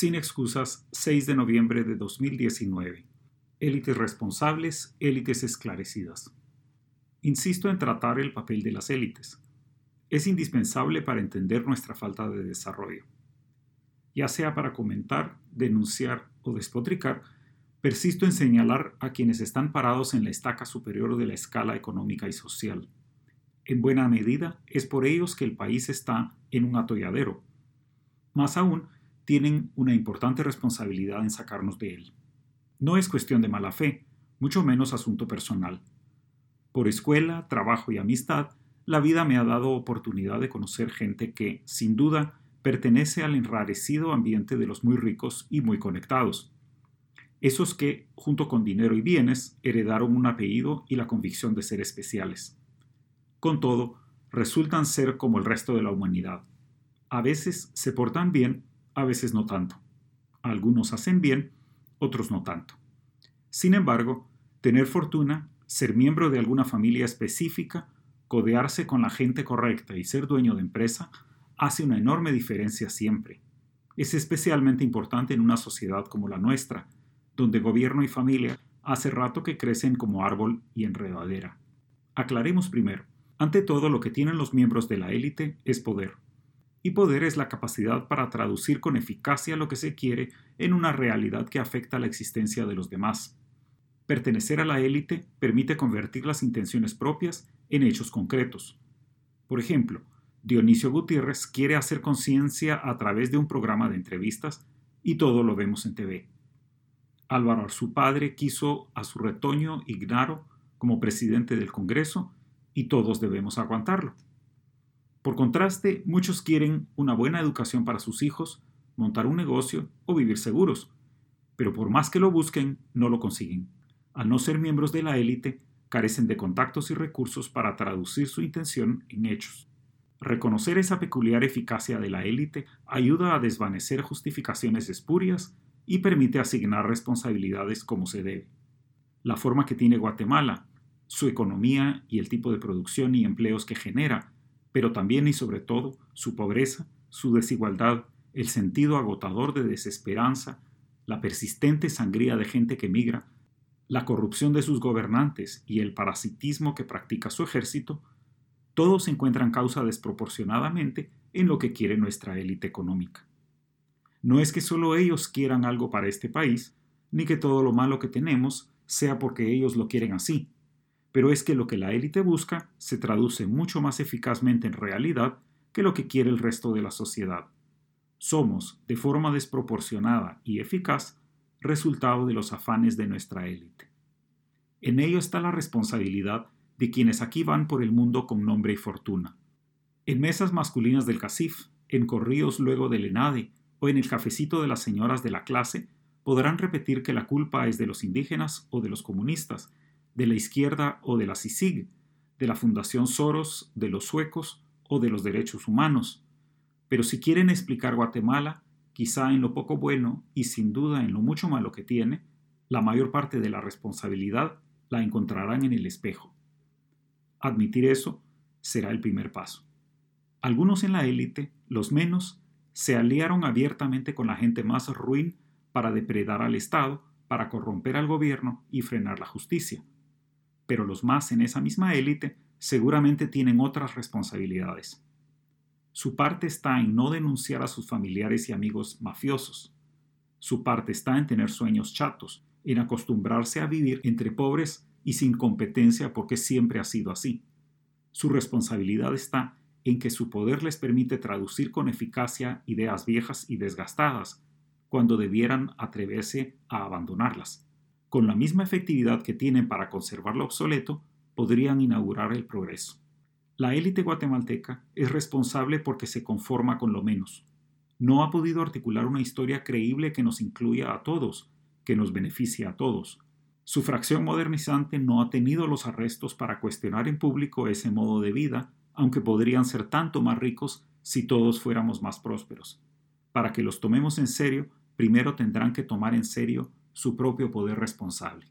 Sin excusas, 6 de noviembre de 2019. Élites responsables, élites esclarecidas. Insisto en tratar el papel de las élites. Es indispensable para entender nuestra falta de desarrollo. Ya sea para comentar, denunciar o despotricar, persisto en señalar a quienes están parados en la estaca superior de la escala económica y social. En buena medida es por ellos que el país está en un atolladero. Más aún, tienen una importante responsabilidad en sacarnos de él. No es cuestión de mala fe, mucho menos asunto personal. Por escuela, trabajo y amistad, la vida me ha dado oportunidad de conocer gente que, sin duda, pertenece al enrarecido ambiente de los muy ricos y muy conectados. Esos que, junto con dinero y bienes, heredaron un apellido y la convicción de ser especiales. Con todo, resultan ser como el resto de la humanidad. A veces se portan bien a veces no tanto. Algunos hacen bien, otros no tanto. Sin embargo, tener fortuna, ser miembro de alguna familia específica, codearse con la gente correcta y ser dueño de empresa hace una enorme diferencia siempre. Es especialmente importante en una sociedad como la nuestra, donde gobierno y familia hace rato que crecen como árbol y enredadera. Aclaremos primero, ante todo lo que tienen los miembros de la élite es poder y poder es la capacidad para traducir con eficacia lo que se quiere en una realidad que afecta la existencia de los demás. Pertenecer a la élite permite convertir las intenciones propias en hechos concretos. Por ejemplo, Dionisio Gutiérrez quiere hacer conciencia a través de un programa de entrevistas y todo lo vemos en TV. Álvaro su padre quiso a su retoño Ignaro como presidente del Congreso y todos debemos aguantarlo. Por contraste, muchos quieren una buena educación para sus hijos, montar un negocio o vivir seguros, pero por más que lo busquen, no lo consiguen. Al no ser miembros de la élite, carecen de contactos y recursos para traducir su intención en hechos. Reconocer esa peculiar eficacia de la élite ayuda a desvanecer justificaciones espurias y permite asignar responsabilidades como se debe. La forma que tiene Guatemala, su economía y el tipo de producción y empleos que genera pero también y sobre todo su pobreza, su desigualdad, el sentido agotador de desesperanza, la persistente sangría de gente que migra, la corrupción de sus gobernantes y el parasitismo que practica su ejército, todos encuentran causa desproporcionadamente en lo que quiere nuestra élite económica. No es que solo ellos quieran algo para este país, ni que todo lo malo que tenemos sea porque ellos lo quieren así, pero es que lo que la élite busca se traduce mucho más eficazmente en realidad que lo que quiere el resto de la sociedad. Somos, de forma desproporcionada y eficaz, resultado de los afanes de nuestra élite. En ello está la responsabilidad de quienes aquí van por el mundo con nombre y fortuna. En mesas masculinas del CACIF, en corríos luego del ENADE o en el cafecito de las señoras de la clase, podrán repetir que la culpa es de los indígenas o de los comunistas, de la izquierda o de la CICIG, de la Fundación Soros, de los suecos o de los derechos humanos. Pero si quieren explicar Guatemala, quizá en lo poco bueno y sin duda en lo mucho malo que tiene, la mayor parte de la responsabilidad la encontrarán en el espejo. Admitir eso será el primer paso. Algunos en la élite, los menos, se aliaron abiertamente con la gente más ruin para depredar al Estado, para corromper al gobierno y frenar la justicia pero los más en esa misma élite seguramente tienen otras responsabilidades. Su parte está en no denunciar a sus familiares y amigos mafiosos. Su parte está en tener sueños chatos, en acostumbrarse a vivir entre pobres y sin competencia porque siempre ha sido así. Su responsabilidad está en que su poder les permite traducir con eficacia ideas viejas y desgastadas, cuando debieran atreverse a abandonarlas con la misma efectividad que tienen para conservar lo obsoleto, podrían inaugurar el progreso. La élite guatemalteca es responsable porque se conforma con lo menos. No ha podido articular una historia creíble que nos incluya a todos, que nos beneficie a todos. Su fracción modernizante no ha tenido los arrestos para cuestionar en público ese modo de vida, aunque podrían ser tanto más ricos si todos fuéramos más prósperos. Para que los tomemos en serio, primero tendrán que tomar en serio su propio poder responsable.